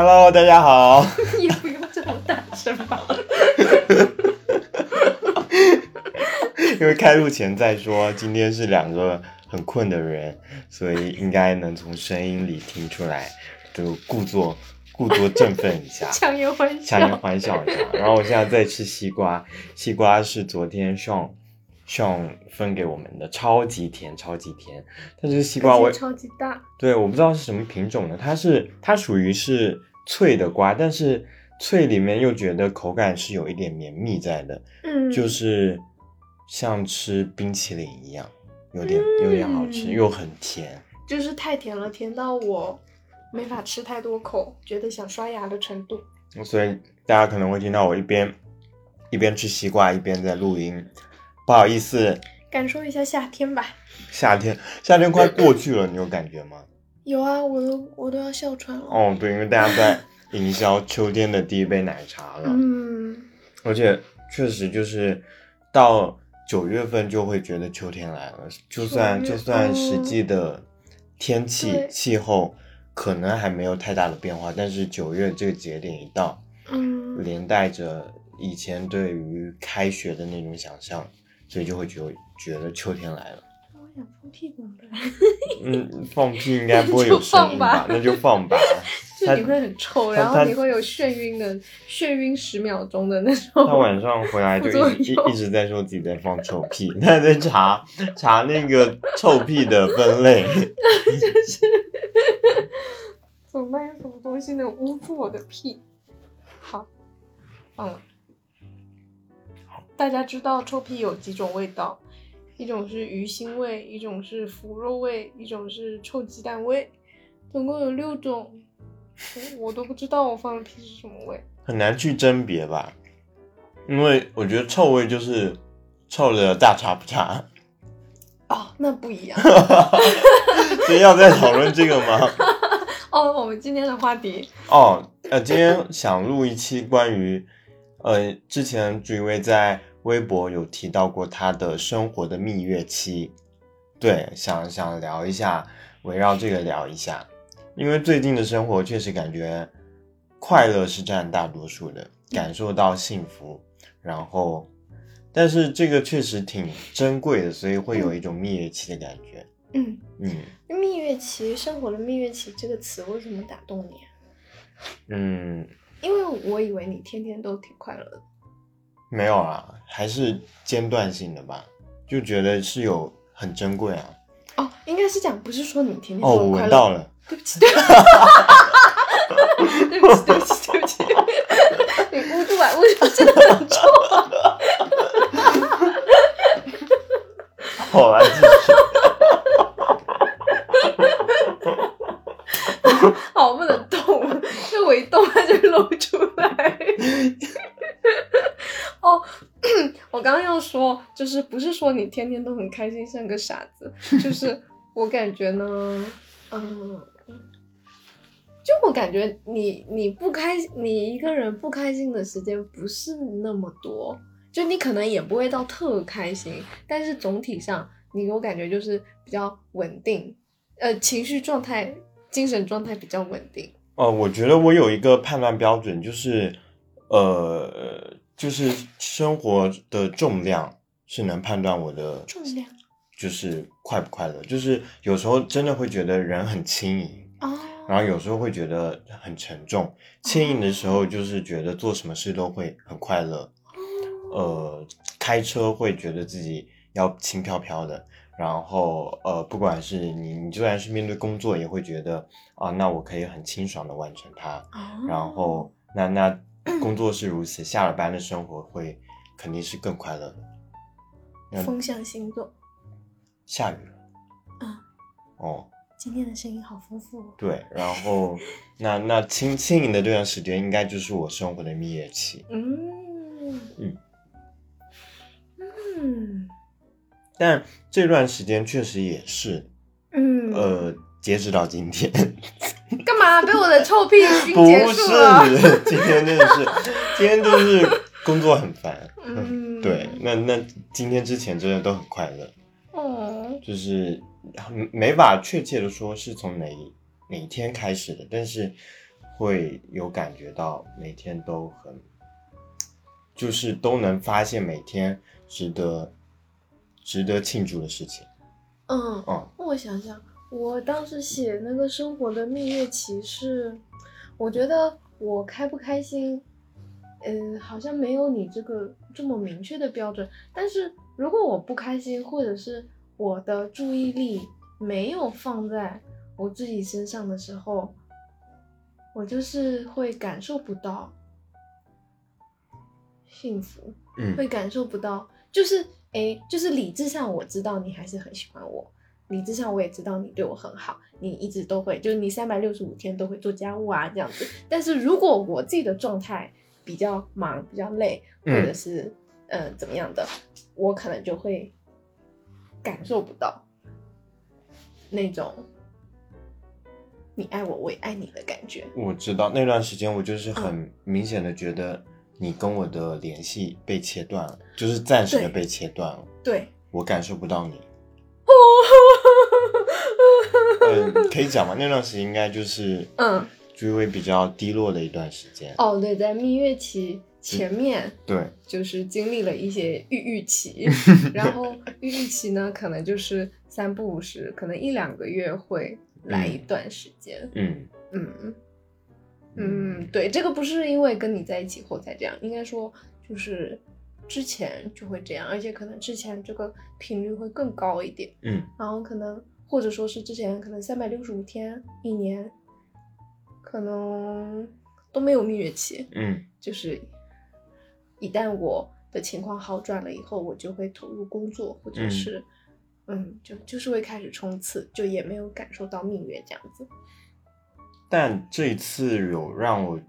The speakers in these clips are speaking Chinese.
Hello，大家好。也不用这么大声吧？因为开录前再说，今天是两个很困的人，所以应该能从声音里听出来，就故作故作振奋一下，强颜欢强颜笑。欢笑一下。然后我现在在吃西瓜，西瓜是昨天上上分给我们的，超级甜，超级甜。但是西瓜我超级大，对，我不知道是什么品种的，它是它属于是脆的瓜，但是脆里面又觉得口感是有一点绵密在的，嗯，就是像吃冰淇淋一样，有点有点好吃，嗯又很甜。就是太甜了，甜到我没法吃太多口，觉得想刷牙的程度。所以大家可能会听到我一边一边吃西瓜一边在录音，不好意思，感受一下夏天吧。夏天夏天快过去了，你有感觉吗？有啊，我都我都要哮喘了。哦，对，因为大家在营销秋天的第一杯奶茶了。嗯，而且确实就是到九月份就会觉得秋天来了，就算就算实际的天气、对气候可能还没有太大的变化，但是九月这个节点一到，嗯，连带着以前对于开学的那种想象，所以就会觉觉得秋天来了。我想放屁怎么办？嗯，放屁应该不会有声音吧？那就放吧。就你会很臭，然后你会有眩晕的眩晕十秒钟的那种。他晚上回来就一直一一直在说自己在放臭屁，他在查查那个臭屁的分类。怎么办？有什么东西能污住我的屁？好，放了。大家知道臭屁有几种味道，一种是鱼腥味，一种是腐肉味，一种是臭鸡蛋味，总共有六种。我我都不知道我放的屁是什么味。很难去甄别吧，因为我觉得臭味就是臭的大差不差，哦，那不一样。所以要再讨论这个吗？哦，我们今天的话题，哦，呃，今天想录一期关于，呃，之前朱一威在微博有提到过他的生活的蜜月期，对，想想聊一下，围绕这个聊一下，因为最近的生活确实感觉快乐是占大多数的，感受到幸福，然后，但是这个确实挺珍贵的，所以会有一种蜜月期的感觉，嗯，嗯。蜜月期，生活的蜜月期这个词为什么打动你啊？嗯，因为我以为你天天都挺快乐的。没有啊，还是间断性的吧，就觉得是有很珍贵啊。哦，应该是讲，不是说你天天哦，我。闻到了，对不起，对不起，对不起，对不起，对不起，你捂住啊，捂住，真的很臭啊。好 来继续。好，不能动，因为我一动它就露出来。我刚刚要说，就是不是说你天天都很开心，像个傻子，就是我感觉呢，嗯，就我感觉你你不开，你一个人不开心的时间不是那么多，就你可能也不会到特开心，但是总体上你给我感觉就是比较稳定，呃，情绪状态、精神状态比较稳定。呃，我觉得我有一个判断标准，就是呃，就是生活的重量是能判断我的重量就是快不快乐。就是有时候真的会觉得人很轻盈，哦，然后有时候会觉得很沉重。轻盈的时候就是觉得做什么事都会很快乐，呃，开车会觉得自己要轻飘飘的，然后呃，不管是你，你就算是面对工作，也会觉得啊，那我可以很清爽的完成它。哦然后那那工作是如此，下了班的生活会肯定是更快乐的。风象星座，下雨了，啊，哦，今天的声音好丰富哦。对，然后那那轻轻盈的这段时间，应该就是我生活的蜜月期。嗯嗯。嗯。但这段时间确实也是，嗯，呃，截止到今天，干嘛被我的臭屁熏不结束了？是，今天真的是，今天就是工作很烦。嗯，对，那那今天之前真的都很快乐，嗯，就是没法确切的说是从哪哪一天开始的，但是会有感觉到每天都很，就是都能发现每天值得值得庆祝的事情。嗯，嗯我想想，我当时写那个生活的蜜月期是，我觉得我开不开心，嗯，好像没有你这个这么明确的标准。但是如果我不开心，或者是我的注意力没有放在我自己身上的时候，我就是会感受不到幸福。嗯会感受不到，就是哎，就是理智上我知道你还是很喜欢我，理智上我也知道你对我很好，你一直都会，就是你三百六十五天都会做家务啊这样子。但是如果我自己的状态比较忙、比较累，或嗯者是、呃怎么样的，我可能就会感受不到那种你爱我，我也爱你的感觉。我知道那段时间，我就是很明显的觉得你跟我的联系被切断了，就是暂时的被切断了，对，我感受不到你。嗯，可以讲吗？那段时间应该就是嗯，追微比较低落的一段时间。哦，对，在蜜月期前面。对，就是经历了一些郁郁期，然后郁郁期呢，可能就是三不五时，可能一两个月会来一段时间。嗯嗯嗯，对，这个不是因为跟你在一起后才这样，应该说就是之前就会这样，而且可能之前这个频率会更高一点，嗯然后可能或者说是之前可能三百六十五天一年，可能都没有蜜月期，嗯就是一旦我的情况好转了以后，我就会投入工作，或者嗯是嗯就就是会开始冲刺，就也没有感受到蜜月这样子。但这一次有让我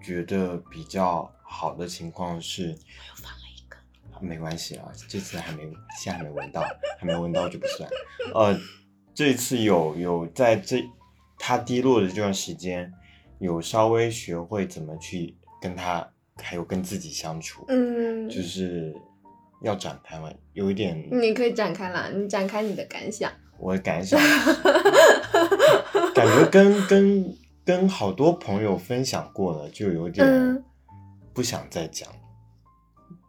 觉得比较好的情况是，我又放了一个，没关系啊，这次还没，现在还没闻到，还没闻到就不算。呃，这一次有有在这他低落的这段时间，有稍微学会怎么去跟他，还有跟自己相处，嗯，就是要展开嘛，有一点你可以展开啦，你展开你的感想。我的感想，感觉跟跟跟好多朋友分享过了，就有点嗯不想再讲。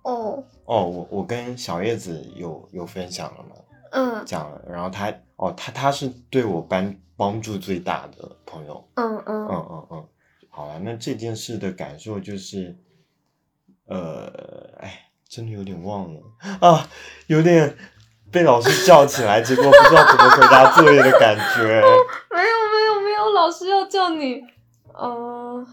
哦，哦，我我跟小叶子有有分享了吗？嗯讲了，然后他哦，他他是对我帮帮助最大的朋友。嗯嗯嗯嗯嗯，好了，那这件事的感受就是，呃，哎，真的有点忘了啊，有点被老师叫起来，结果不知道怎么回答作业的感觉。没有没有没有，老师要叫你，嗯、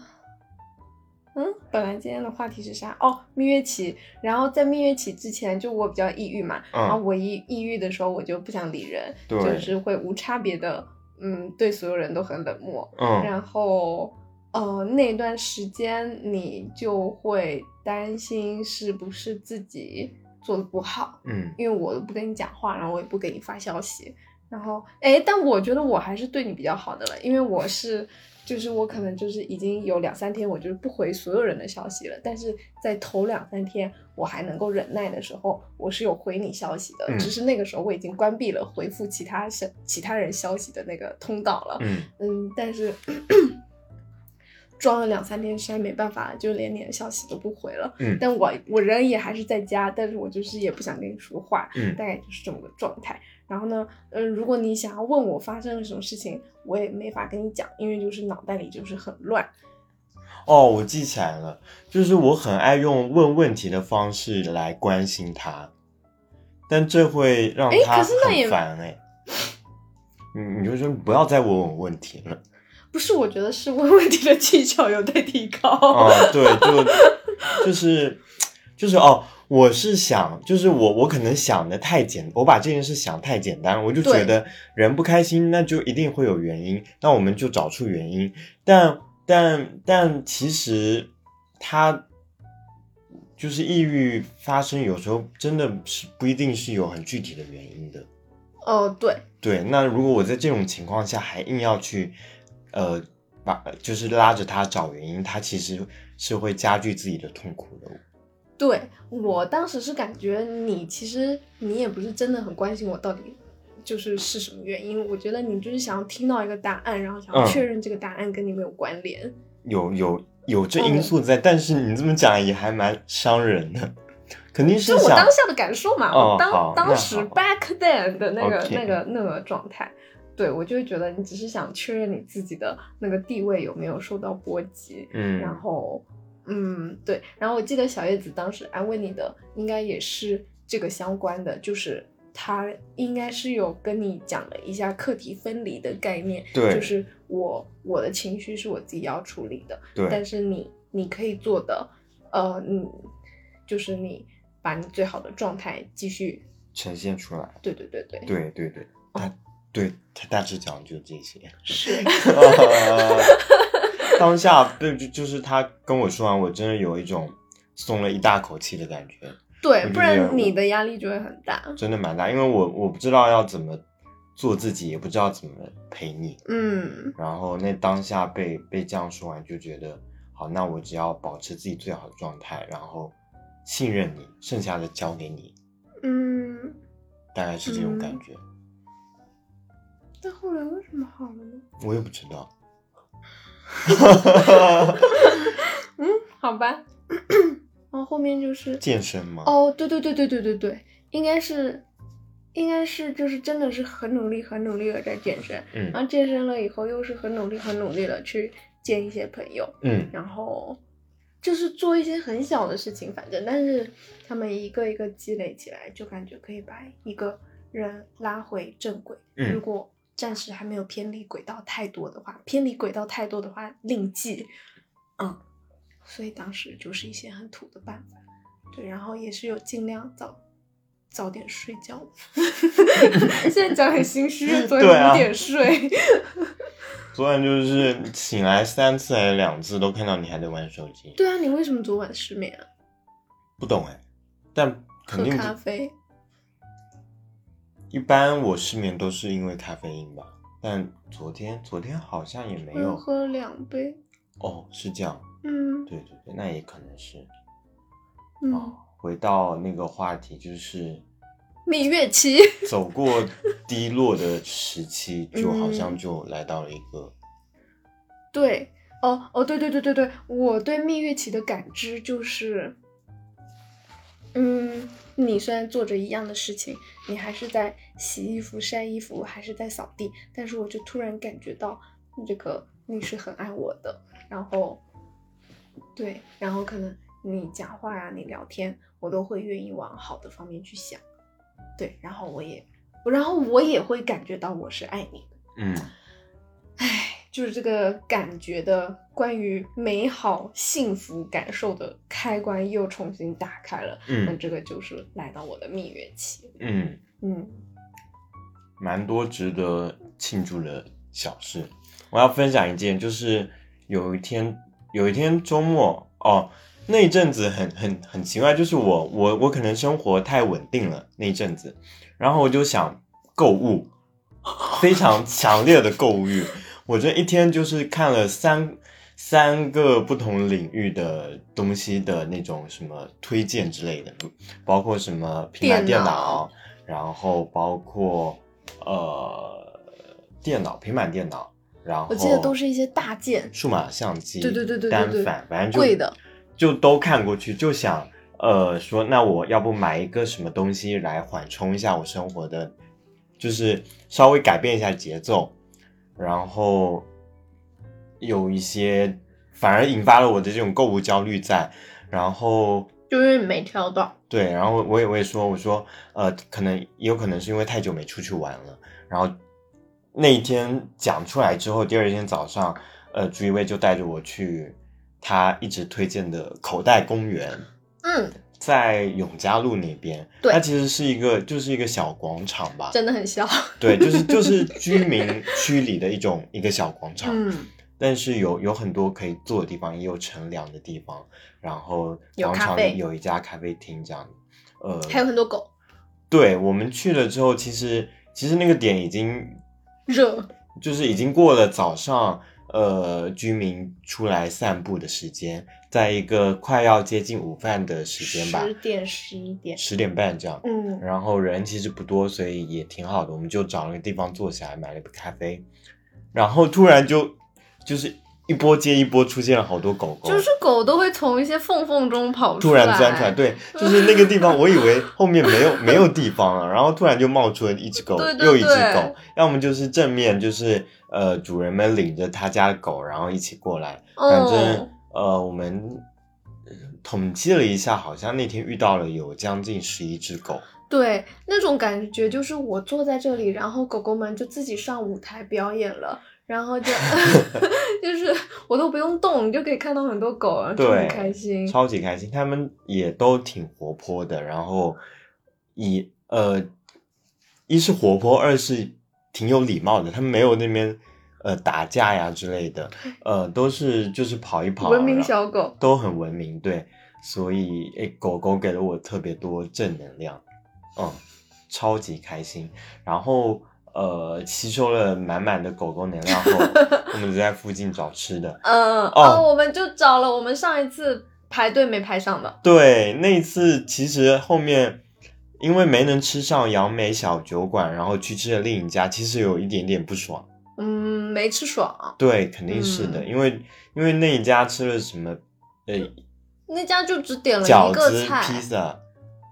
嗯，本来今天的话题是啥？哦，蜜月期。然后在蜜月期之前，就我比较抑郁嘛，然后嗯，我一抑郁的时候，我就不想理人，就是会无差别的，嗯，对所有人都很冷漠。嗯然后，呃，那段时间你就会担心是不是自己做的不好，嗯因为我都不跟你讲话，然后我也不给你发消息，然后哎，但我觉得我还是对你比较好的了，因为我是，就是我可能就是已经有两三天我就是不回所有人的消息了，但是在头两三天我还能够忍耐的时候，我是有回你消息的，嗯只是那个时候我已经关闭了回复其他消其他人消息的那个通道了，嗯嗯，但是装了两三天，实在没办法，就连你的消息都不回了。嗯但我我人也还是在家，但是我就是也不想跟你说话，嗯大概就是这么个状态。然后呢，嗯、如果你想要问我发生了什么事情，我也没法跟你讲，因为就是脑袋里就是很乱。哦，我记起来了，就是我很爱用问问题的方式来关心他，但这会让诶他很烦哎。你你就说不要再问我问题了。不是，我觉得是问问题的技巧有待提高。哦，对，就 就是就是哦，我是想，就是我我可能想的太简，我把这件事想太简单，我就觉得人不开心，那就一定会有原因，那我们就找出原因。但但但其实他就是抑郁发生，有时候真的是不一定是有很具体的原因的。哦，对，对，那如果我在这种情况下还硬要去，呃，把就是拉着他找原因，他其实是会加剧自己的痛苦的。对我当时是感觉你其实你也不是真的很关心我到底就是是什么原因，我觉得你就是想要听到一个答案，然后想要嗯确认这个答案跟你没有关联。有有有这因素在，但是你这么讲也还蛮伤人的，肯定是就我想当下的感受嘛，哦我当当时 back then 的那个那个那个状态，对我就会觉得你只是想确认你自己的那个地位有没有受到波及，嗯，然后嗯对，然后我记得小叶子当时安慰你的应该也是这个相关的，就是他应该是有跟你讲了一下课题分离的概念，对就是我我的情绪是我自己要处理的，对。但是你你可以做的，呃，你就是你把你最好的状态继续，呈现出来，对对对对，对对对，他对他大致讲就这些。是，当下对，就就是他跟我说完，我真的有一种松了一大口气的感觉，对，不然你的压力就会很大，真的蛮大，因为我我不知道要怎么做自己，也不知道怎么陪你，嗯然后那当下被被这样说完，就觉得好，那我只要保持自己最好的状态，然后信任你，剩下的交给你，嗯，大概是这种感觉。但后来为什么好了呢？我也不知道。嗯，好吧，然后后面就是健身吗？哦，对对对对对对对，应该是，应该是就是真的是很努力很努力的在健身，嗯。然后健身了以后又是很努力很努力的去见一些朋友，嗯。然后就是做一些很小的事情，反正但是他们一个一个积累起来，就感觉可以把一个人拉回正轨。嗯。如果暂时还没有偏离轨道太多的话，偏离轨道太多的话另计。嗯，所以当时就是一些很土的办法，对，然后也是有尽量早早点睡觉。现在讲很心虚，昨对啊天五点睡。昨晚就是醒来三次还是两次，都看到你还在玩手机，对啊，你为什么昨晚失眠啊？不懂哎。但肯喝定咖啡。一般我失眠都是因为咖啡因吧，但昨天昨天好像也没有喝了两杯。哦，是这样，嗯对对对，那也可能是。嗯，哦，回到那个话题，就是蜜月期。走过低落的时期，就好像嗯就来到了一个，对，哦哦，对对对对对，我对蜜月期的感知就是，嗯，你虽然做着一样的事情，你还是在洗衣服、晒衣服，还是在扫地，但是我就突然感觉到这个你是很爱我的，然后，对，然后可能你讲话呀、你聊天，我都会愿意往好的方面去想，对，然后我也，然后我也会感觉到我是爱你的。嗯，唉，就是这个感觉的关于美好幸福感受的开关又重新打开了。嗯那嗯这个就是来到我的蜜月期。嗯，嗯，蛮多值得庆祝的小事。我要分享一件，就是有一天有一天周末哦，那一阵子很很很奇怪，就是我我我可能生活太稳定了那一阵子，然后我就想购物，非常强烈的购物欲。我这一天就是看了三三个不同领域的东西的那种什么推荐之类的，包括什么平板电电脑。脑，然后包括呃电脑、平板电脑，然后我记得都是一些大件，数码相机，对对对对对对。单反，反正就贵的，就都看过去，就想呃说，那我要不买一个什么东西来缓冲一下我生活的，就是稍微改变一下节奏，然后有一些反而引发了我的这种购物焦虑在，然后就因为你没挑到。对，然后我也我也说，我说呃，可能也有可能是因为太久没出去玩了，然后那一天讲出来之后，第二天早上，呃，朱一威就带着我去他一直推荐的口袋公园，嗯，在永嘉路那边，对它其实是一个就是一个小广场吧，真的很小。对，就是就是居民区里的一种一个小广场，嗯，但是有有很多可以坐的地方，也有乘凉的地方，然后广场里有一家咖啡厅这样，呃，还有很多狗，对我们去了之后，其实其实那个点已经热。就是已经过了早上呃居民出来散步的时间，在一个快要接近午饭的时间吧，十点十一点。十点半这样。嗯，然后人其实不多，所以也挺好的。我们就找了个地方坐下来，买了杯咖啡，然后突然就就是一波接一波出现了好多狗狗，就是狗都会从一些缝缝中跑出来。突然钻出来，对，就是那个地方，我以为后面没有 没有地方了，然后突然就冒出了一只狗，对对又一只狗，要么就是正面就是呃主人们领着他家的狗，然后一起过来，反正、哦呃我们呃统计了一下，好像那天遇到了有将近十一只狗，对，那种感觉就是我坐在这里，然后狗狗们就自己上舞台表演了，然后就 就是我都不用动，你就可以看到很多狗，然后就很，开心。超级开心，他们也都挺活泼的，然后一呃一是活泼，二是挺有礼貌的，他们没有那边呃打架呀之类的，呃都是就是跑一跑，文明小狗，都很文明，对，所以诶狗狗给了我特别多正能量，嗯，超级开心，然后。呃，吸收了满满的狗狗能量后，我们就在附近找吃的。嗯，哦我们就找了我们上一次排队没排上的，对，那一次其实后面因为没能吃上杨梅小酒馆，然后去吃了另一家，其实有一点点不爽。嗯，没吃爽。对，肯定是的，嗯因为因为那一家吃了什么，呃，那家就只点了饺一个子、披，萨，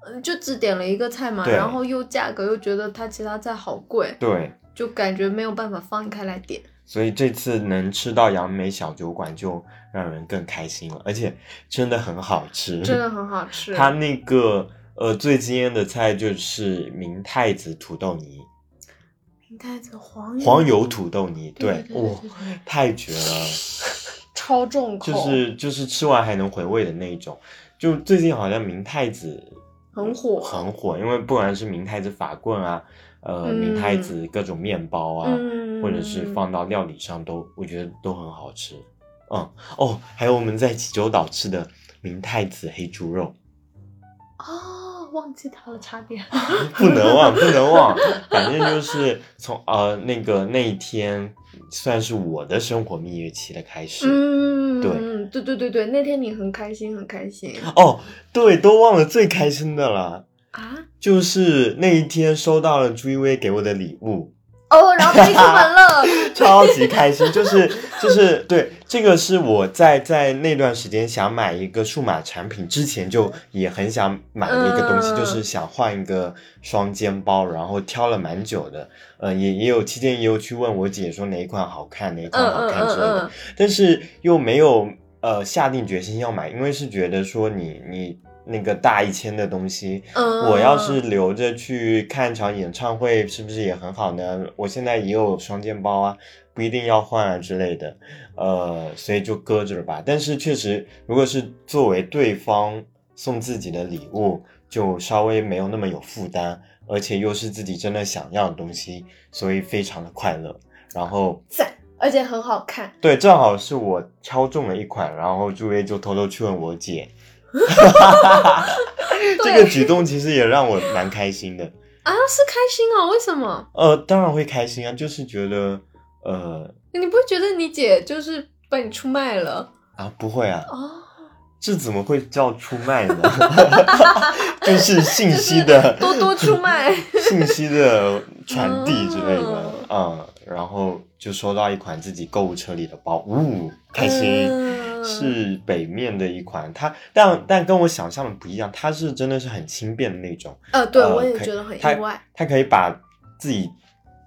嗯就只点了一个菜嘛，然后又价格又觉得它其他菜好贵，对，就感觉没有办法放开来点。所以这次能吃到杨梅小酒馆就让人更开心了，而且真的很好吃，真的很好 吃。它那个呃最惊艳的菜就是明太子土豆泥。明太子黄油黄油土豆泥，对哇太绝了，超重口，就是就是吃完还能回味的那一种。就最近好像明太子很火很火，因为不管是明太子法棍啊，呃，嗯明太子各种面包啊，嗯或者是放到料理上都，我觉得都很好吃。嗯，哦，还有我们在济州岛吃的明太子黑猪肉，哦，忘记他了，差点。不能忘，不能忘。反正就是从呃那个那一天，算是我的生活蜜月期的开始。嗯，对对对对对，那天你很开心，很开心哦，对，都忘了最开心的了，啊！就是那一天收到了朱一威给我的礼物，哦，然后飞出门了，超级开心。就是就是对，这个是我在在那段时间想买一个数码产品之前就也很想买的一个东西，嗯就是想换一个双肩包，然后挑了蛮久的，呃，也也有期间也有去问我姐说哪一款好看，哪一款嗯好嗯看之类的。嗯嗯，但是又没有呃下定决心要买，因为是觉得说你你那个大一千的东西，嗯我要是留着去看场演唱会，是不是也很好呢？我现在也有双肩包啊，不一定要换啊之类的，呃，所以就搁着了吧。但是确实，如果是作为对方送自己的礼物，就稍微没有那么有负担，而且又是自己真的想要的东西，所以非常的快乐。然后赞，而且很好看。对，正好是我挑中了一款，然后朱威就偷偷去问我姐，这个举动其实也让我蛮开心的。啊，是开心哦？为什么？呃，当然会开心啊，就是觉得呃你不会觉得你姐就是把你出卖了？啊不会啊，哦，这怎么会叫出卖呢？就是信息的多多出卖。信息的传递之类的啊嗯，然后就收到一款自己购物车里的包，呜、开心。嗯是北面的一款，它但但跟我想象的不一样，它是真的是很轻便的那种。呃，对，呃我也觉得很它意外。它可以把自己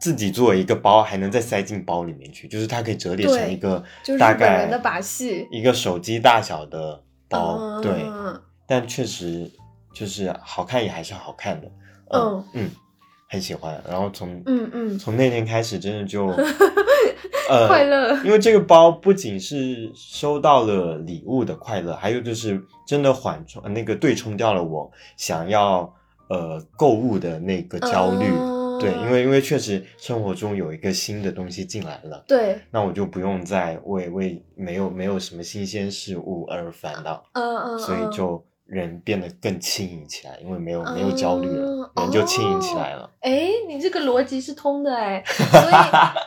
自己作为一个包，还能再塞进包里面去，就是它可以折叠成一个大概人的把戏一个手机大小的包，嗯对，但确实就是好看也还是好看的，嗯嗯，很喜欢。然后从嗯嗯，从那天开始，真的就 呃快乐。因为这个包不仅是收到了礼物的快乐，还有就是真的缓冲呃那个对冲掉了我想要呃购物的那个焦虑。嗯对，因为因为确实生活中有一个新的东西进来了，对，那我就不用再为为没有没有什么新鲜事物而烦恼，嗯嗯，所以嗯就人变得更轻盈起来，因为没有没有焦虑了，嗯人就轻盈起来了。哎，你这个逻辑是通的哎，所以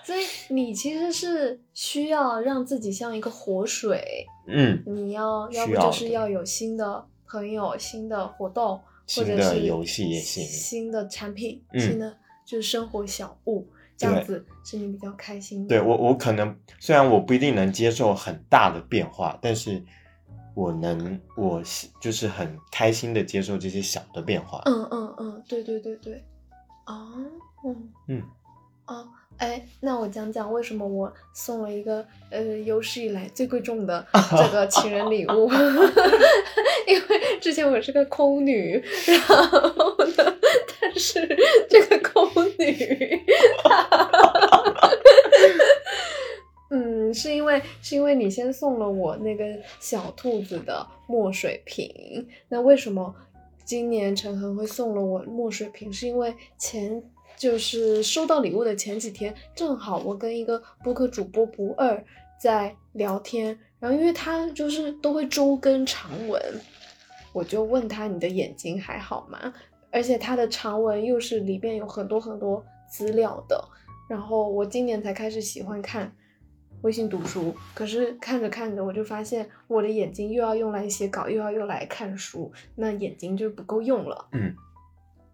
所以你其实是需要让自己像一个活水，嗯，你要要不就是要有新的朋友、新的活动，或新的者是游戏也行新的产品、嗯新的就是生活小物，这样子是你比较开心的。对我，我可能虽然我不一定能接受很大的变化，但是我能，我就是很开心的接受这些小的变化。嗯嗯嗯，对对对对，哦，嗯嗯，哦，哎，那我讲讲为什么我送了一个呃有史以来最贵重的 这个情人礼物，因为之前我是个空女，然后呢，但是这个空女，是因为是因为你先送了我那个小兔子的墨水瓶，那为什么今年陈恒会送了我墨水瓶？是因为前就是收到礼物的前几天，正好我跟一个播客主播不二在聊天，然后因为他就是都会周更长文，我就问他你的眼睛还好吗？而且他的长文又是里边有很多很多资料的，然后我今年才开始喜欢看微信读书，可是看着看着我就发现我的眼睛又要用来写稿，又要用来看书，那眼睛就不够用了。嗯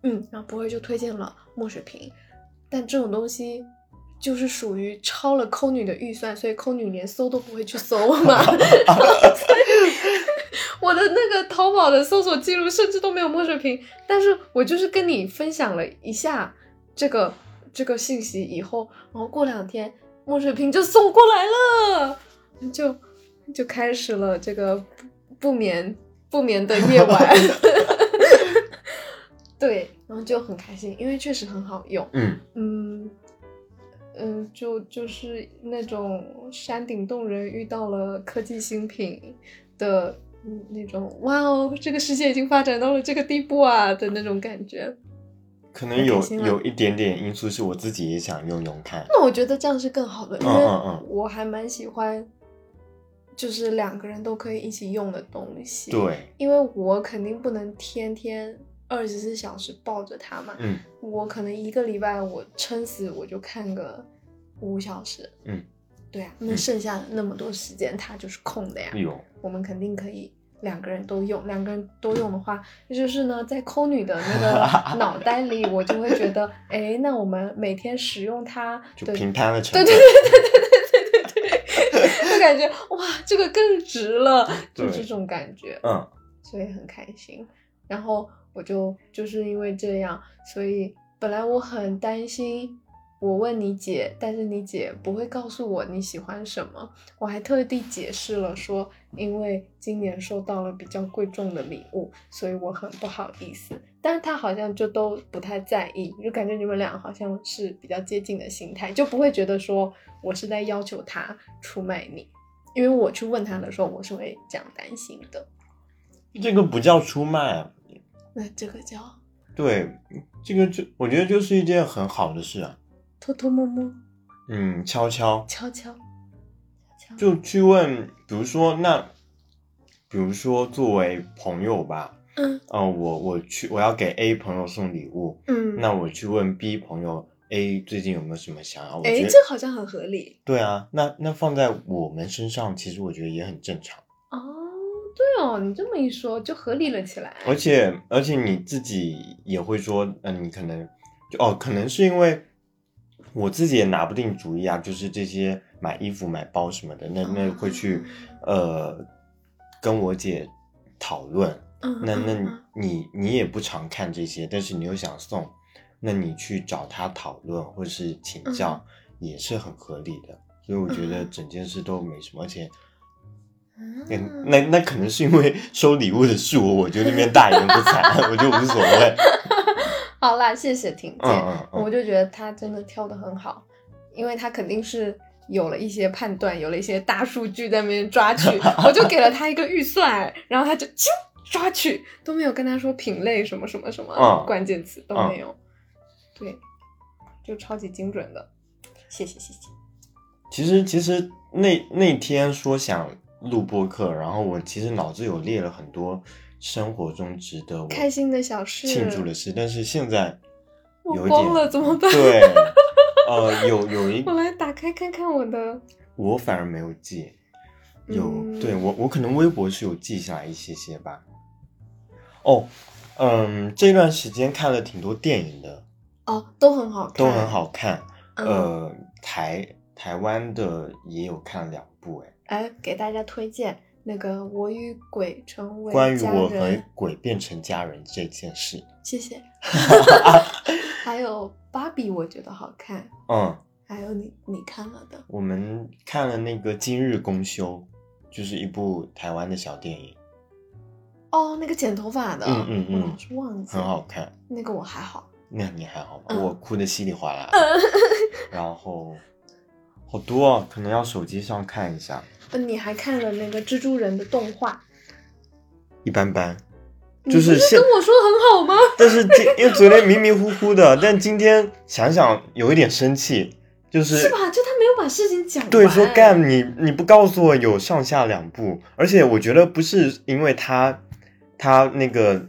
嗯，然后不会就推荐了墨水屏，但这种东西就是属于超了抠女的预算，所以抠女连搜都不会去搜嘛。我的那个淘宝的搜索记录甚至都没有墨水屏，但是我就是跟你分享了一下这个这个信息以后，然后过两天墨水瓶就送过来了，就就开始了这个不不眠不眠的夜晚。对，然后就很开心，因为确实很好用。嗯，嗯嗯，就就是那种山顶洞人遇到了科技新品的嗯那种哇哦，这个世界已经发展到了这个地步啊的那种感觉。可能有有一点点因素是我自己也想用用看。那我觉得这样是更好的，因嗯为我还蛮喜欢，就是两个人都可以一起用的东西。，对，因为我肯定不能天天二十四小时抱着它嘛。嗯我可能一个礼拜我撑死我就看个五小时，嗯，对啊，那嗯剩下的那么多时间它就是空的呀，有，我们肯定可以两个人都用，两个人都用的话，那就是呢，在抠女的那个 脑袋里，我就会觉得，哎，那我们每天使用它，就平摊了成对本。对对对对对对对对，就感觉哇，这个更值了，就这种感觉，嗯所以很开心。然后我就就是因为这样，所以本来我很担心，我问你姐，但是你姐不会告诉我你喜欢什么。我还特地解释了说，因为今年收到了比较贵重的礼物，所以我很不好意思。但是她好像就都不太在意，就感觉你们俩好像是比较接近的心态，就不会觉得说我是在要求她出卖你。因为我去问她的时候，我是会这样担心的。这个不叫出卖，那这个叫对，这个就我觉得就是一件很好的事啊。偷偷摸摸、嗯，悄悄悄悄、悄悄。就去问，比如说那，比如说作为朋友吧，嗯嗯、我我去我要给 A 朋友送礼物，嗯，那我去问 B 朋友 A 最近有没有什么想要，我哎，这好像很合理对啊，那那放在我们身上，其实我觉得也很正常。哦。对哦，你这么一说就合理了起来。而且而且你自己也会说，嗯、你可能就哦，可能是因为我自己也拿不定主意啊，就是这些买衣服、买包什么的，那那会去呃跟我姐讨论。嗯，那那嗯你你你也不常看这些，但是你又想送，那你去找他讨论或者是请教，也是很合理的。所以我觉得嗯整件事都没什么，而且。那那可能是因为收礼物的是我，我就那边大言不惭，我就无所谓。好啦，谢谢婷姐，嗯嗯嗯。我就觉得她真的挑的很好，因为她肯定是有了一些判断，有了一些大数据在那边抓取，我就给了她一个预算，然后她就啾抓取，都没有跟她说品类什么什么什么、嗯关键词都没有，对，就超级精准的，谢谢谢谢。其实其实那那天说想录播客，然后我其实脑子有列了很多生活中值得我开心的小事庆祝的事，但是现在我有一点慌了怎么办对，呃，有有一我来打开看看我的，我反而没有记，有、嗯对我我可能微博是有记下来一些些吧。哦，嗯，这段时间看了挺多电影的，哦，都很好看，都很好看。嗯呃，台台湾的也有看两部，哎，哎，给大家推荐那个《我与鬼成为关于我和鬼变成家人这件事，谢谢。还有芭比，我觉得好看。嗯，还有你你看了的，我们看了那个《今日公休》，就是一部台湾的小电影，哦，那个剪头发的，嗯嗯嗯我老是忘记，很好。看。那个我还好，那你还好吗？嗯我哭的稀里哗啦。然后好多啊，可能要手机上看一下。呃，你还看了那个蜘蛛人的动画，一般般，你就是跟我说很好吗？但是今因为昨天迷迷糊糊的，但今天想想有一点生气，就是是吧？就他没有把事情讲完。对说干你你不告诉我有上下两部，而且我觉得不是因为他他那个，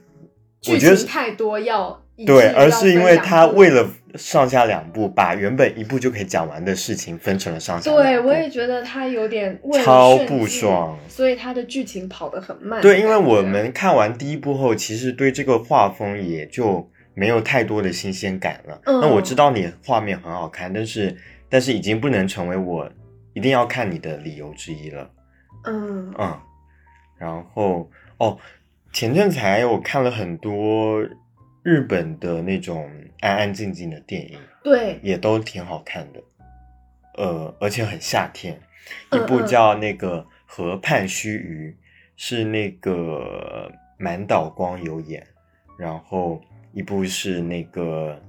我剧觉得是情太多要一对，而是因为他为了上下两部，把原本一部就可以讲完的事情分成了上下两对，我也觉得他有点超不爽所以他的剧情跑得很慢。对，因为我们看完第一部后，其实对这个画风也就没有太多的新鲜感了。嗯那我知道你画面很好看，但是但是已经不能成为我一定要看你的理由之一了。嗯嗯，然后哦，前阵子还有看了很多日本的那种安安静静的电影，对，也都挺好看的。呃，而且很夏天，一部叫那个《河畔须臾》，是那个满岛光有演，然后一部是那个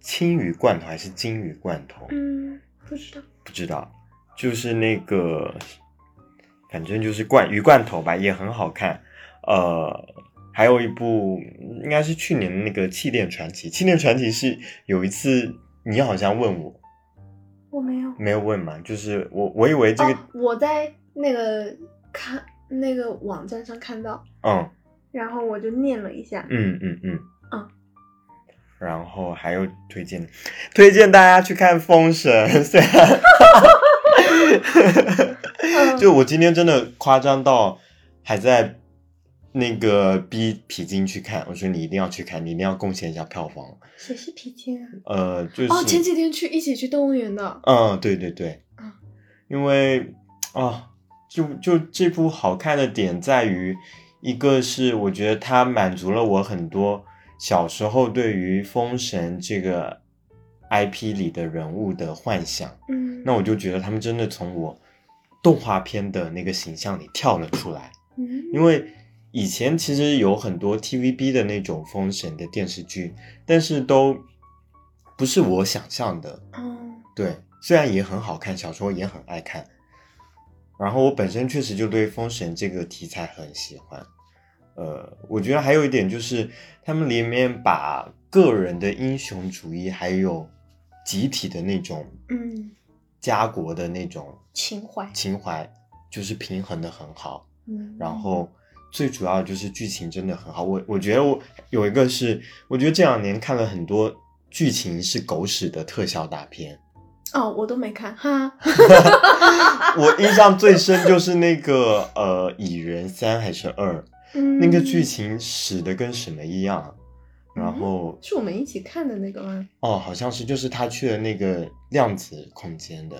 青鱼罐头还是金鱼罐头，嗯，不知道。不知道，就是那个，反正就是罐鱼罐头吧，也很好看。呃，还有一部应该是去年的那个《气垫传奇》，《气垫传奇》是有一次你好像问我，我没有。没有问嘛，就是我我以为这个，哦，我在那个看那个网站上看到，嗯。然后我就念了一下。嗯嗯嗯。嗯。然后还有推荐，推荐大家去看《封神》，虽然嗯。就我今天真的夸张到还在那个逼皮筋去看，我说你一定要去看，你一定要贡献一下票房。谁是皮筋啊？呃，就是哦，前几天去一起去动物园的。嗯，对对对，嗯因为啊，就就这部好看的点在于，一个是我觉得它满足了我很多小时候对于《封神》这个 IP 里的人物的幻想，嗯，那我就觉得他们真的从我动画片的那个形象里跳了出来，嗯因为以前其实有很多 TVB 的那种封神的电视剧，但是都不是我想象的。嗯对，虽然也很好看，小时候也很爱看。然后我本身确实就对封神这个题材很喜欢。呃，我觉得还有一点就是，他们里面把个人的英雄主义还有集体的那种嗯，家国的那种情怀。情怀，就是平衡的很好。嗯，然后最主要就是剧情真的很好。我我觉得我有一个是，我觉得这两年看了很多剧情是狗屎的特效大片。哦，我都没看哈。我印象最深就是那个呃，蚁人三还是二，嗯，那个剧情屎的跟什么一样。然后是我们一起看的那个吗？哦，好像是就是他去了那个量子空间的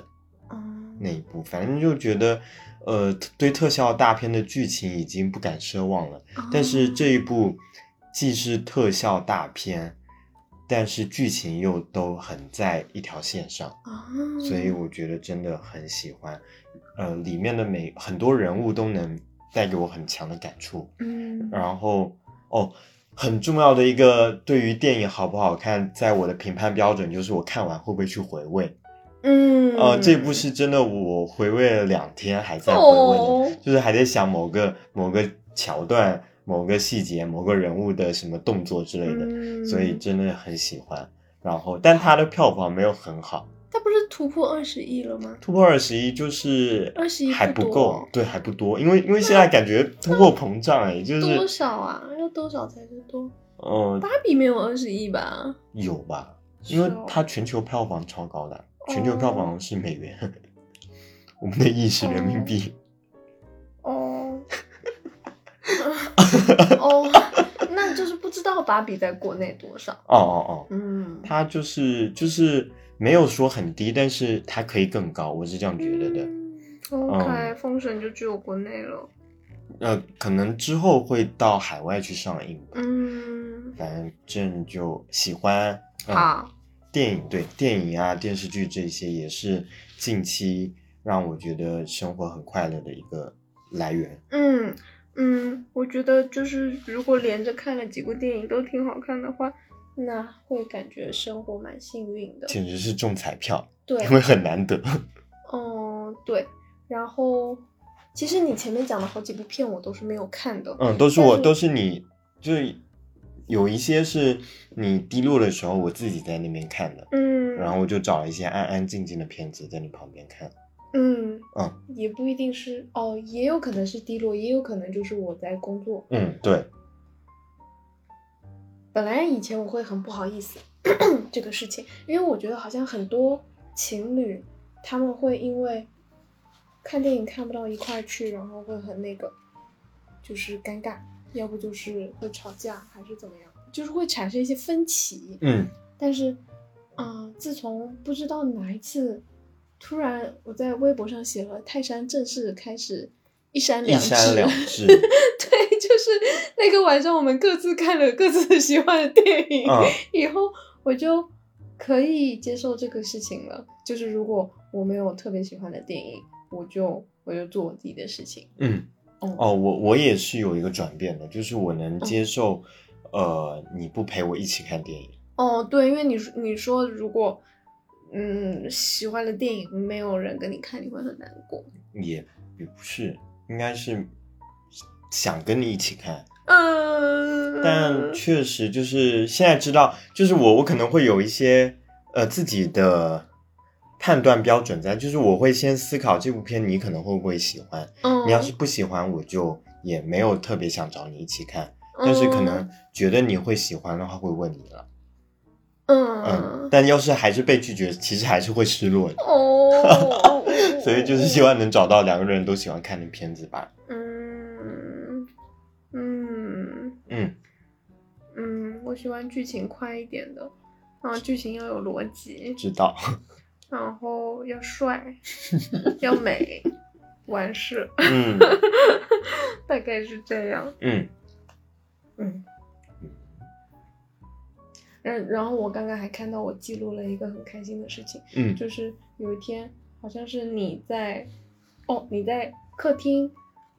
哦，那一部，反正就觉得呃，对特效大片的剧情已经不敢奢望了。但是这一部既是特效大片，但是剧情又都很在一条线上。啊，所以我觉得真的很喜欢，呃，里面的每很多人物都能带给我很强的感触。嗯，然后哦，很重要的一个对于电影好不好看，在我的评判标准就是我看完会不会去回味。嗯，呃，这部是真的，我回味了两天还在回味就是还在想某个某个桥段、某个细节、某个人物的什么动作之类的，嗯所以真的很喜欢。然后，但它的票房没有很好。它不是突破二十亿了吗？突破二十亿就是二十亿还不够，对，还不多，因为因为现在感觉通货膨胀哎，就是多少啊？要多少才是多？嗯、芭比没有二十亿吧？有吧，因为它全球票房超高的，全球票房是美元，我们的亿是人民币，哦，哦，那就是不知道芭比在国内多少。哦哦哦，嗯，它就是就是没有说很低，但是它可以更高，我是这样觉得的。嗯 OK，封神就只有国内了。呃，可能之后会到海外去上映吧。嗯，反正就喜欢。嗯、好，电影对电影啊、电视剧这些也是近期让我觉得生活很快乐的一个来源。嗯嗯，我觉得就是如果连着看了几部电影都挺好看的话，那会感觉生活蛮幸运的。简直是中彩票，对，因为很难得。嗯，对。然后，其实你前面讲的好几部片我都是没有看的。嗯，都是我，是都是你，就是有一些是你低落的时候，我自己在那边看的，嗯，然后我就找了一些安安静静的片子在你旁边看。嗯。嗯。也不一定是哦，也有可能是低落，也有可能就是我在工作。嗯，对，本来以前我会很不好意思 这个事情，因为我觉得好像很多情侣他们会因为看电影看不到一块去，然后会很那个，就是尴尬，要不就是会吵架，还是怎么样，就是会产生一些分歧。嗯但是，啊、自从不知道哪一次，突然我在微博上写了泰山正式开始一山两制，山两制。对，就是那个晚上我们各自看了各自 喜欢的电影，嗯以后我就可以接受这个事情了。就是如果我没有特别喜欢的电影，我就我就做我自己的事情。嗯，哦哦，我我也是有一个转变的，就是我嗯能接受，呃，你不陪我一起看电影。哦，对，因为你说你说如果嗯喜欢的电影没有人跟你看，你会很难过。也也不是，应该是想跟你一起看，嗯，但确实就是现在知道，就是我我可能会有一些呃自己的判断标准在，就是我会先思考这部片你可能会不会喜欢，嗯。你要是不喜欢，我就也没有特别想找你一起看，但是可能觉得你会喜欢的话会问你了，嗯。嗯，但要是还是被拒绝，其实还是会失落的，哦，所以就是希望能找到两个人都喜欢看的片子吧，嗯。嗯。嗯。嗯，我喜欢剧情快一点的，然后剧情要有逻辑，知道，然后要帅，要美，完事，嗯 大概是这样。嗯嗯。然然后我刚刚还看到我记录了一个很开心的事情，嗯就是有一天好像是你在，哦你在客厅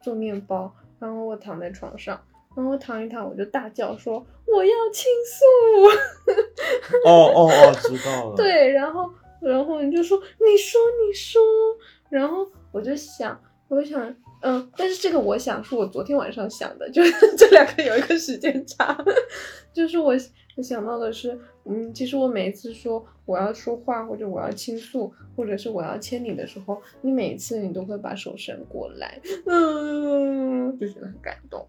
做面包，然后我躺在床上，然后我躺一躺我就大叫说我要倾诉，哦哦哦，知道了，，对，然后然后你就说你说你说，然后我就想我想。嗯，但是这个我想是我昨天晚上想的，就是 这两个有一个时间差，就是我我想到的是，嗯，其实我每一次说我要说话或者我要倾诉，或者是我要牵你的时候，你每一次你都会把手伸过来，嗯，就觉得很感动。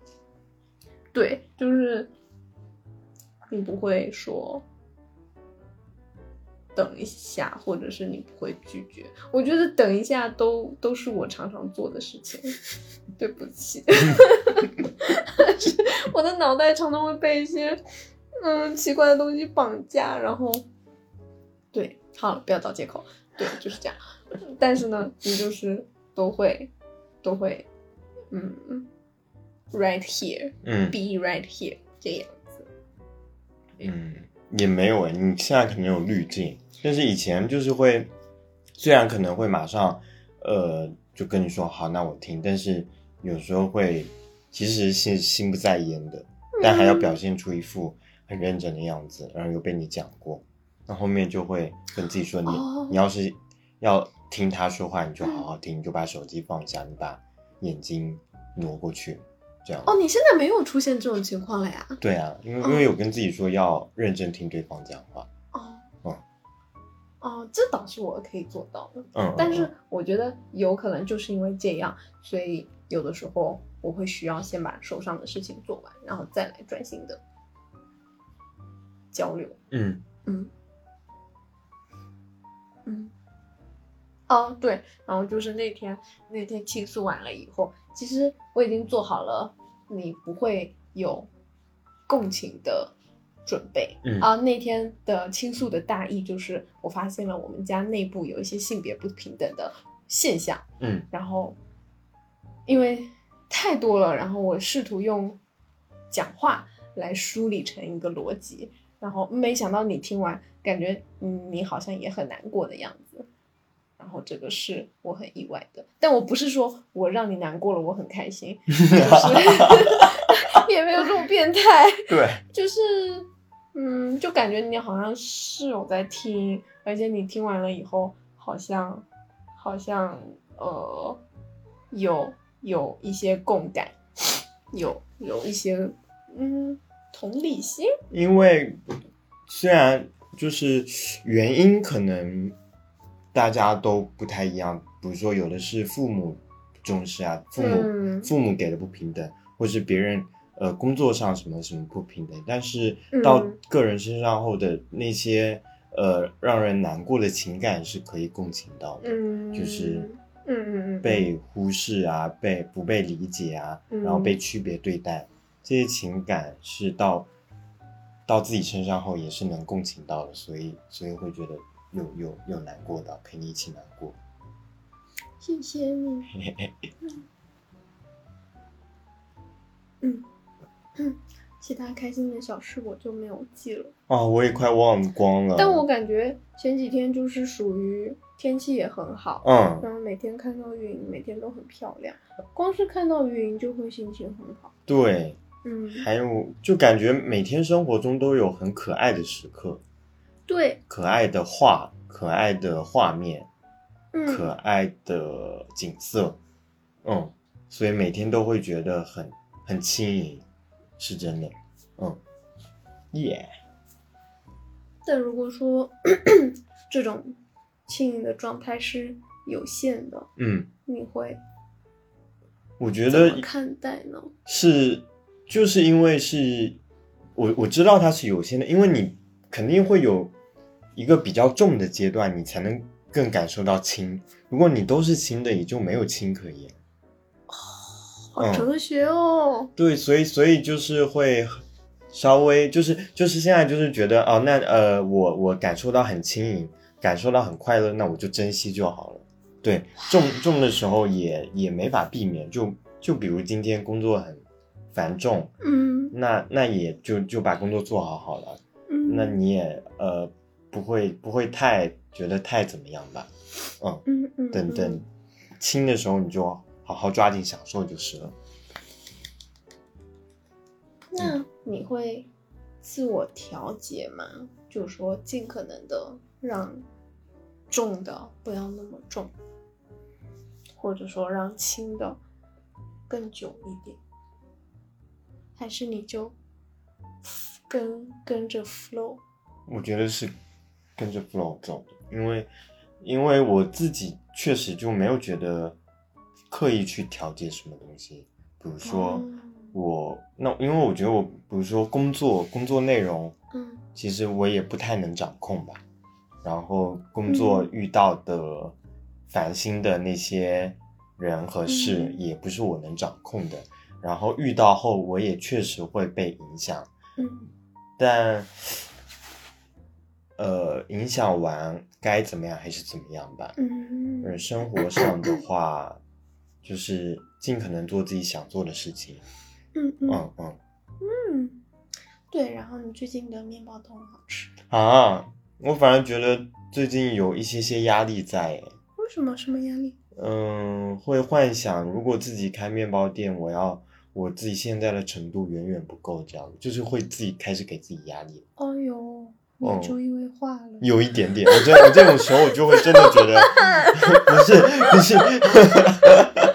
对，就是你不会说等一下，或者是你不会拒绝。我觉得等一下都都是我常常做的事情，对不起，我的脑袋常常会被一些嗯奇怪的东西绑架，然后对，好了，不要找借口，对，就是这样。但是呢，你就是都会都会嗯，right here，嗯 be right here 这样子。嗯，也没有哎，你现在可能有滤镜，但是以前就是会，虽然可能会马上，呃，就跟你说好，那我听，但是有时候会其实心心不在焉的，但还要表现出一副很认真的样子，然后又被你讲过，那后面就会跟自己说你，哦你要是要听他说话，你就好好听，你就把手机放下，你把眼睛挪过去，这样。哦，你现在没有出现这种情况了呀？对啊，因为哦因为有跟自己说要认真听对方讲话，哦，嗯哦，这倒是我可以做到的。嗯，但是嗯我觉得有可能就是因为这样，所以有的时候我会需要先把手上的事情做完，然后再来专心的交流。嗯嗯嗯，哦对，然后就是那天那天倾诉完了以后，其实我已经做好了你不会有共情的准备。嗯。啊，那天的倾诉的大意就是，我发现了我们家内部有一些性别不平等的现象，嗯。然后因为太多了，然后我试图用讲话来梳理成一个逻辑，然后没想到你听完，感觉嗯你好像也很难过的样子，然后这个是我很意外的，但我不是说我让你难过了，我很开心，就是 也没有这么变态，对，就是嗯，就感觉你好像是有在听，而且你听完了以后，好像好像呃有有一些共感，有有一些嗯同理心，因为虽然就是原因可能大家都不太一样，比如说有的是父母重视啊，父母、嗯。父母给的不平等，或是别人呃工作上什么什么不平等，但是嗯。到个人身上后的那些呃让人难过的情感是可以共情到的，嗯，就是嗯嗯嗯。被忽视啊，被不被理解啊，嗯。然后被区别对待，这些情感是到到自己身上后也是能共情到的，所以所以会觉得有有有难过的，陪你一起难过。谢谢你，嗯嗯，其他开心的小事我就没有记了。啊，我也快忘光了。但我感觉前几天就是属于天气也很好，嗯然后每天看到云，每天都很漂亮，光是看到云就会心情很好。对，嗯，还有就感觉每天生活中都有很可爱的时刻，对，可爱的画，可爱的画面，可嗯，爱的景色，嗯，所以每天都会觉得很很轻盈，是真的，嗯，耶、但如果说 这种轻盈的状态是有限的，嗯，你会我觉得看待呢？是，就是因为是我我知道它是有限的，因为你肯定会有一个比较重的阶段，你才能更感受到轻。如果你都是轻的，也就没有轻可言。嗯好哲学哦。对，所以所以就是会稍微就是就是现在就是觉得哦，那呃，我我感受到很轻盈，感受到很快乐，那我就珍惜就好了。对，重重的时候也也没法避免，就就比如今天工作很繁重，嗯那那也就就把工作做好好了，嗯，那你也呃不会不会太觉得太怎么样吧？嗯，嗯嗯，等等嗯，轻的时候你就好好抓紧享受就是了。那你会自我调节吗？就是说，尽可能的让重的不要那么重，或者说让轻的更久一点，还是你就跟跟着 flow？我觉得是跟着 flow 走的，因为因为我自己确实就没有觉得刻意去调节什么东西，比如说哦我、那因为我觉得我比如说工作工作内容，嗯其实我也不太能掌控吧，然后工作。嗯遇到的烦心的那些人和事嗯也不是我能掌控的，然后遇到后我也确实会被影响，嗯。但呃，影响完该怎么样还是怎么样吧。嗯而生活上的话，就是尽可能做自己想做的事情。嗯嗯嗯嗯嗯，对。然后你最近的面包都很好吃，啊，我反而觉得最近有一些些压力在耶，为什么？什么压力？嗯，会幻想如果自己开面包店，我要我自己现在的程度远远不够，这样就是会自己开始给自己压力。哦哟，你哦周一为化了。有一点点，我这我这种时候我就会真的觉得，不是不是，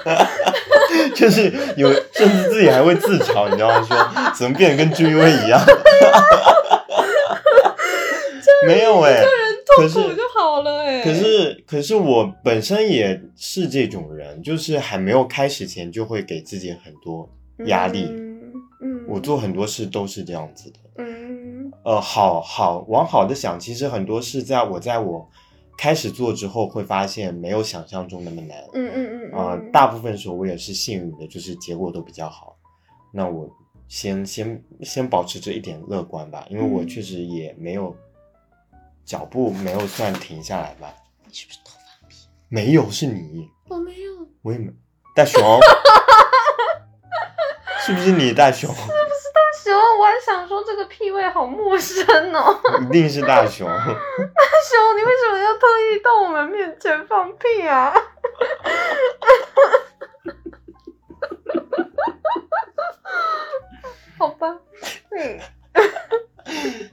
就是有甚至自己还会自嘲，你知道吗？说怎么变得跟朱一威一样？没有哎、可是就好了哎。可是可是我本身也是这种人，就是还没有开始前就会给自己很多压力。嗯嗯，我做很多事都是这样子的。嗯呃，好好往好的想，其实很多事在我在我开始做之后，会发现没有想象中那么难。嗯嗯嗯啊、嗯，大部分时候我也是幸运的，就是结果都比较好。那我先先先保持着一点乐观吧，因为我嗯确实也没有脚步没有算停下来吧。你是不是偷放屁？没有，是你，我没有。我也没。大熊，是不是你大熊？大熊，我还想说这个屁味好陌生哦。一定是大熊。大熊，你为什么要特意到我们面前放屁啊？好吧，嗯，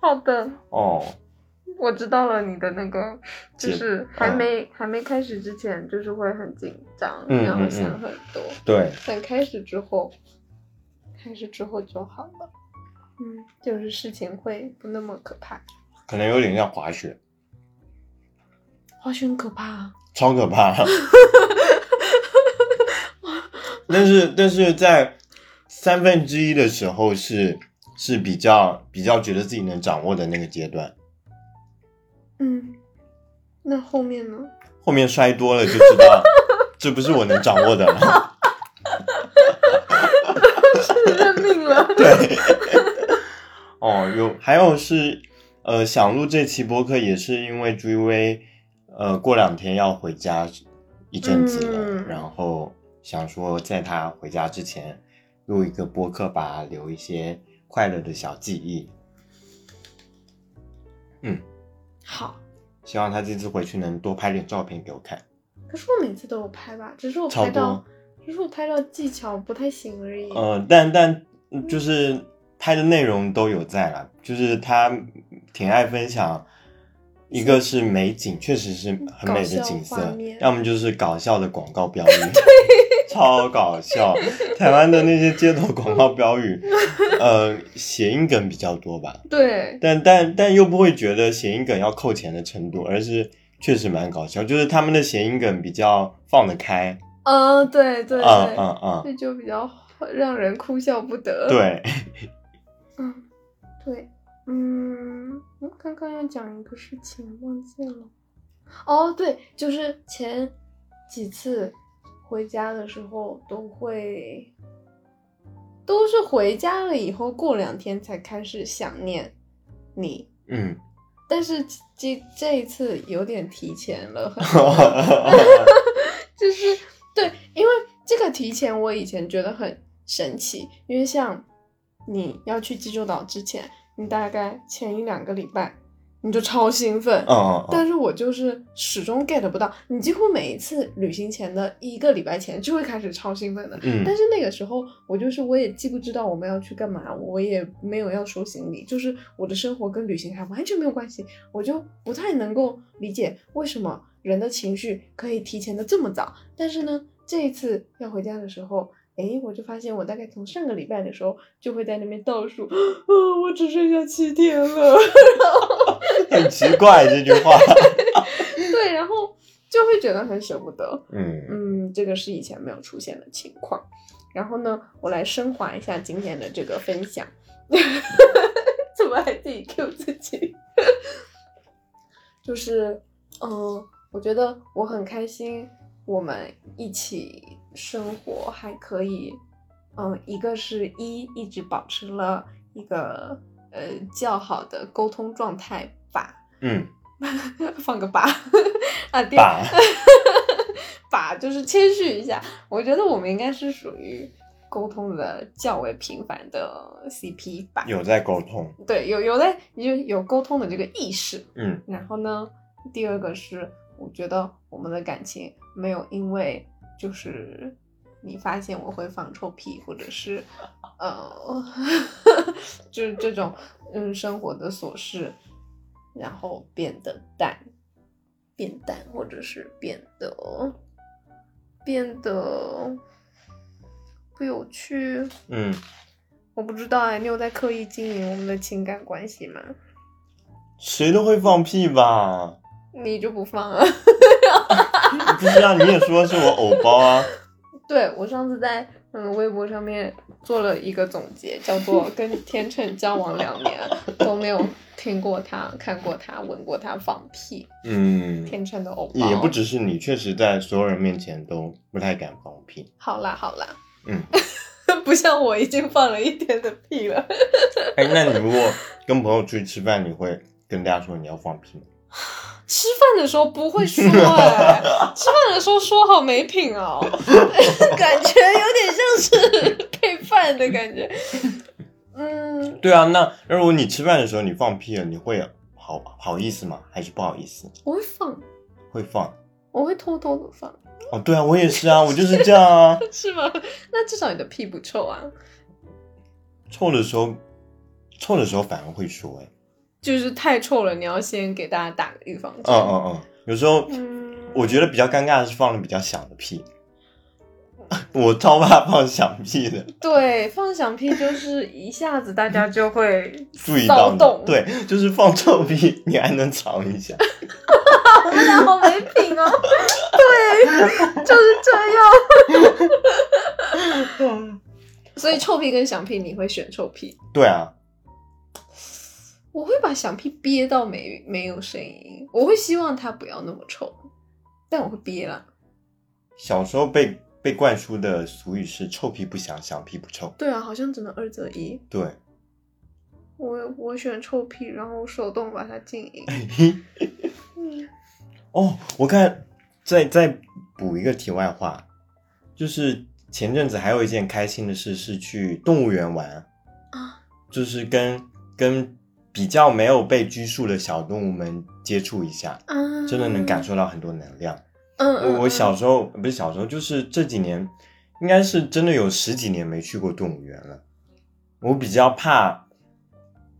好的，哦，我知道了你的那个，就是还嗯没、还没开始之前，就是会很紧张，嗯然后想很多。对，等开始之后，开始之后就好了。嗯，就是事情会不那么可怕。可能有点像滑雪，滑雪很可怕、啊，超可怕。但是但是在三分之一的时候是是比较比较觉得自己能掌握的那个阶段，嗯，那后面呢？后面摔多了就知道这不是我能掌握的了。认命了。对，哦，有还有是呃想录这期播客也是因为朱一威呃过两天要回家一阵子了，嗯然后想说在他回家之前录一个播客，把他留一些快乐的小记忆。好，希望他这次回去能多拍点照片给我看。可是我每次都有拍吧，只是我拍到，只是我拍照技巧不太行而已。呃，但但就是拍的内容都有在啦，就是他挺爱分享，一个是美景，确实是很美的景色，要么就是搞笑的广告标语，超搞笑。台湾的那些街头广告标语，呃，谐音梗比较多吧，对，但但但又不会觉得谐音梗要扣钱的程度，而是确实蛮搞笑，就是他们的谐音梗比较放得开，嗯、对对对，嗯嗯嗯，这就比较让人哭笑不得。，对。嗯，对，嗯，我刚刚要讲一个事情，忘记了。哦，对，就是前几次回家的时候都会，都是回家了以后过两天才开始想念你，嗯，但是这这一次有点提前了 就是对，因为这个提前我以前觉得很神奇，因为像你要去济州岛之前，你大概前一两个礼拜你就超兴奋，但是我就是始终 get 不到，你几乎每一次旅行前的一个礼拜前就会开始超兴奋的，嗯但是那个时候我就是我也既不知道我们要去干嘛，我也没有要收行李，就是我的生活跟旅行还完全没有关系，我就不太能够理解为什么人的情绪可以提前的这么早。但是呢，这一次要回家的时候。诶，我就发现我大概从上个礼拜的时候就会在那边倒数，啊，我只剩下七天了，很奇怪这句话。对，然后就会觉得很舍不得。嗯嗯，这个是以前没有出现的情况。然后呢，我来升华一下今天的这个分享。怎么还自己 Q 自己？就是，嗯、我觉得我很开心，我们一起生活还可以，嗯、一个是一一直保持了一个呃较好的沟通状态吧，嗯，放个吧啊，第爸，把就是谦虚一下，我觉得我们应该是属于沟通的较为频繁的 CP 吧。有在沟通。对，有有在有有沟通的这个意识。嗯然后呢，第二个是我觉得我们的感情没有因为就是你发现我会放臭屁，或者是呃，就是这种嗯生活的琐事，然后变得淡，变淡，或者是变得变得不有趣。嗯，我不知道哎，你有在刻意经营我们的情感关系吗？谁都会放屁吧？你就不放啊？不是啊，你也说是我偶包啊。对我上次在嗯微博上面做了一个总结，叫做 跟天秤交往两年都没有听过他、看过他、闻过他放屁。嗯，天秤的偶包也不只是你，确实在所有人面前都不太敢放屁。好啦好啦，嗯，不像我已经放了一天的屁了。哎，那你如果跟朋友出去吃饭，你会跟大家说你要放屁吗？吃饭的时候不会说哎、吃饭的时候说好没品哦，感觉有点像是配饭的感觉。嗯，对啊，那那如果你吃饭的时候你放屁了，你会好好意思吗？还是不好意思？我会放，会放？我会偷偷的放，哦，对啊，我也是啊，我就是这样啊。是吗？那至少你的屁不臭啊，臭的时候，臭的时候反而会说、哎，就是太臭了，你要先给大家打个预防针。嗯嗯嗯，有时候嗯我觉得比较尴尬的是放了比较响的屁，我超怕放响屁的，对，放响屁就是一下子大家就会注意到你对，就是放臭屁，你还能藏一下。我们俩好没品哦。对，就是这样。所以臭屁跟响屁，你会选臭屁？对啊，我会把响屁憋到没没有声音，我会希望它不要那么臭，但我会憋啦。小时候被被灌输的俗语是“臭屁不响，响屁不臭对啊，好像只能二择一。”。对，我我选臭屁，然后手动把它静音。嗯，哦，我看再再补一个题外话，就是前阵子还有一件开心的事是去动物园玩啊，就是跟跟比较没有被拘束的小动物们接触一下，啊，真的能感受到很多能量。嗯。嗯我我小时候不是小时候，就是这几年，应该是真的有十几年没去过动物园了。我比较怕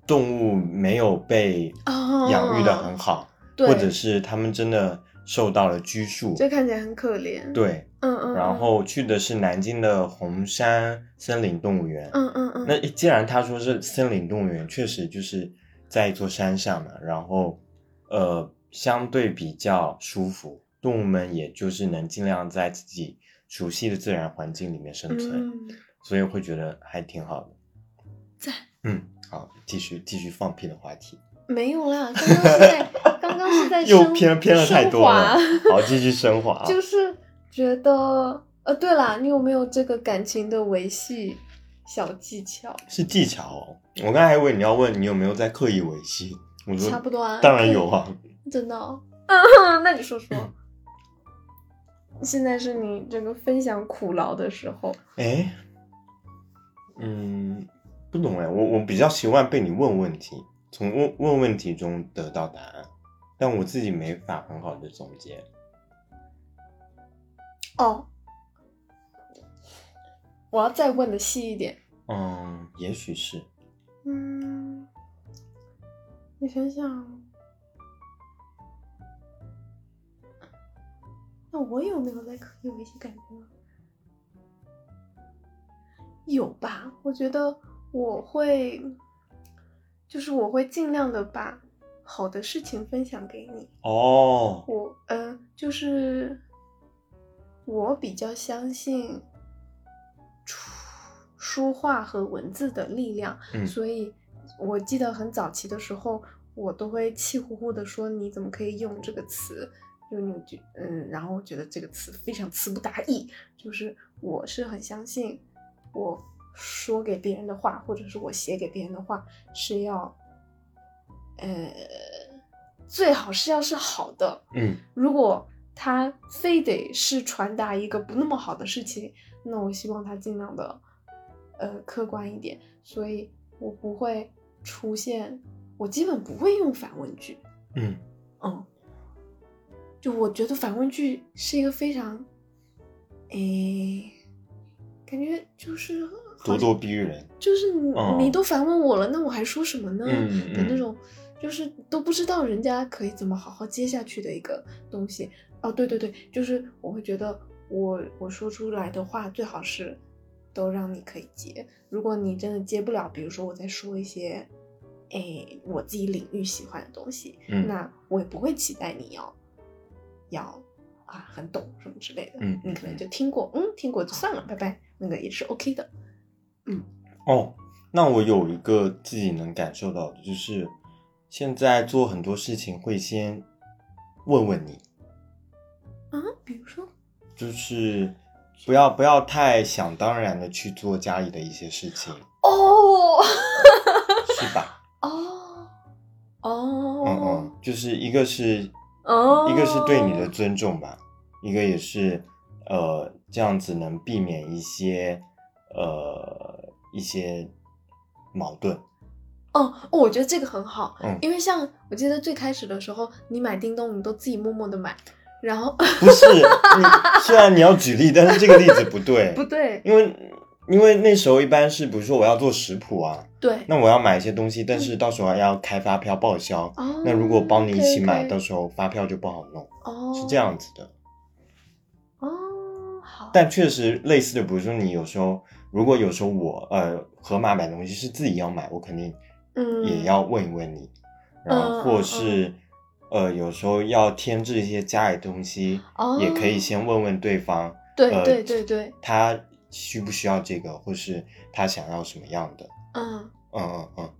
动物没有被哦养育的很好，对或者是他们真的受到了拘束。就看起来很可怜。，对，嗯嗯。然后去的是南京的红山森林动物园。嗯嗯嗯，那既然他说是森林动物园，确实就是在一座山上嘛，然后呃相对比较舒服，动物们也就是能尽量在自己熟悉的自然环境里面生存，嗯，所以会觉得还挺好的。在。嗯，好，继续继续放屁的话题，没有啦，刚刚是在 刚刚是在又偏偏了太多了。好，继续升华。华 就是觉得呃，对啦，你有没有这个感情的维系小技巧？是技巧哦，我刚才还以为你要问你有没有在刻意维系，我说差不多啊，当然有啊。真的、哦。嗯，那你说说，现在是你这个分享苦劳的时候。哎，嗯，不懂哎，我我比较习惯被你问问题，从问问问题中得到答案，但我自己没法很好的总结。哦，我要再问的细一点。嗯，也许是，嗯，我想想，那我有没有在刻意维系感情呢？有吧？我觉得我会，就是我会尽量的把好的事情分享给你。哦，我嗯，就是我比较相信书书画和文字的力量，嗯。所以我记得很早期的时候，我都会气呼呼的说你怎么可以用这个词，就你觉嗯，然后我觉得这个词非常词不达意，就是我是很相信我说给别人的话，或者是我写给别人的话是要，呃，最好是要是好的，嗯。如果他非得是传达一个不那么好的事情，那我希望他尽量的，呃，客观一点。所以我不会出现，我基本不会用反问句。嗯嗯，就我觉得反问句是一个非常，诶，感觉就是咄咄逼人。就是你、哦你都反问我了，那我还说什么呢？嗯的那种，就是都不知道人家可以怎么好好接下去的一个东西。哦，对对对，就是我会觉得我我说出来的话最好是都让你可以接。如果你真的接不了，比如说我在说一些，哎我自己领域喜欢的东西，嗯那我也不会期待你要要啊很懂什么之类的。嗯你可能就听过，嗯，听过就算了，拜拜，那个也是 OK 的。嗯哦，那我有一个自己能感受到的，就是现在做很多事情会先问问你，啊，比如说，就是不要不要太想当然的去做家里的一些事情，哦。是吧？哦。哦，嗯嗯，就是一个是哦，一个是对你的尊重吧，一个也是呃这样子能避免一些呃一些矛盾。哦，我觉得这个很好，嗯。因为像我记得最开始的时候，你买叮咚，你都自己默默的买，然后不是你，虽然你要举例，但是这个例子不对，不对，因为因为那时候一般是，比如说我要做食谱啊，对，那我要买一些东西，但是到时候要开发票报销，哦，那如果帮你一起买到时候发票就不好弄，哦是这样子的。哦，好，但确实类似的，比如说你有时候，如果有时候我呃盒马买东西是自己要买，我肯定嗯也要问一问你，然后嗯或是。呃，有时候要添置一些家里的东西，哦也可以先问问对方，对呃对对对，他需不需要这个，或是他想要什么样的？嗯嗯嗯嗯，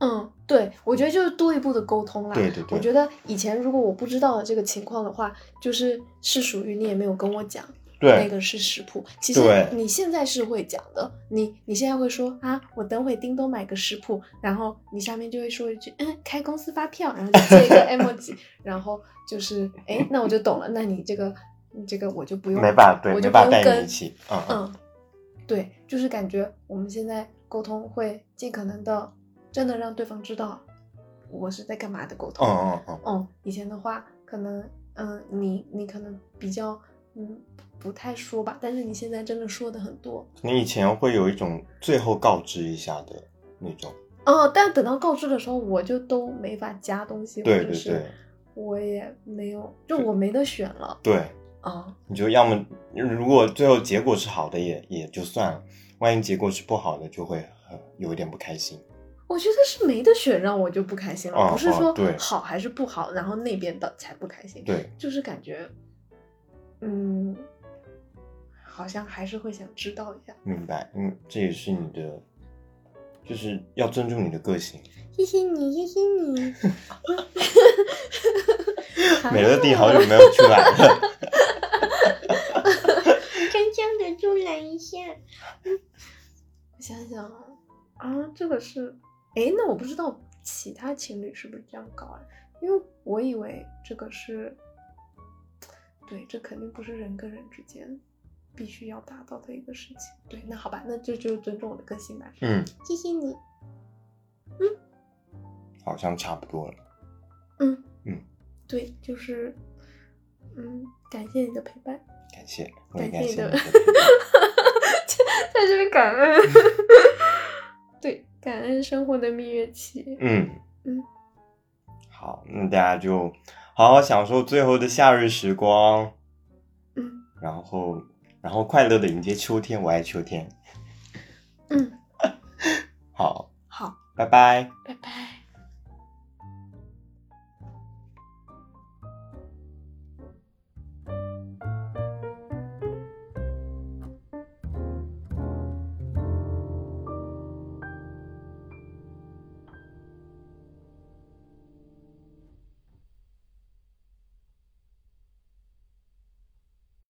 嗯，对，我觉得就是多一步的沟通啦。对对对我觉得以前如果我不知道这个情况的话，就是是属于你也没有跟我讲。那个是食谱，其实你现在是会讲的，你你现在会说啊，我等会叮咚买个食谱，然后你下面就会说一句，嗯，开公司发票，然后就接一个 emoji，然后就是，哎，那我就懂了，那你这个你这个我就不用，没办法，对，我就不没办法带用跟嗯对，就是感觉我们现在沟通会尽可能的真的让对方知道我是在干嘛的沟通。嗯嗯嗯，嗯，以前的话可能，嗯、你你可能比较，嗯，不太说吧，但是你现在真的说的很多。你以前会有一种最后告知一下的那种，哦，但等到告知的时候，我就都没法加东西，或者是对对对我也没有，就我没得选了对，啊。你就要么如果最后结果是好的也也就算了，万一结果是不好的，就会很有一点不开心。我觉得是没得选，让我就不开心了，哦不是说好还是不好，然后那边的才不开心。对，就是感觉，嗯，好像还是会想知道一下。明白，嗯，这也是你的，就是要尊重你的个性。谢谢你，谢谢你。美乐蒂好久没有出来了，真正的出来一下。我想想啊，啊，这个是，哎，那我不知道其他情侣是不是这样搞啊？因为我以为这个是，对，这肯定不是人跟人之间必须要达到的一个事情。对，那好吧，那这就尊重我的个性吧。嗯，谢谢你。嗯好像差不多了。嗯嗯，对，就是，嗯，感谢你的陪伴，感谢，我也感感谢你的。在这边感恩，对，感恩生活的蜜月期。嗯嗯，好，那大家就好好享受最后的夏日时光，嗯然后然后快乐的迎接秋天。我爱秋天。嗯，好，好，拜拜。拜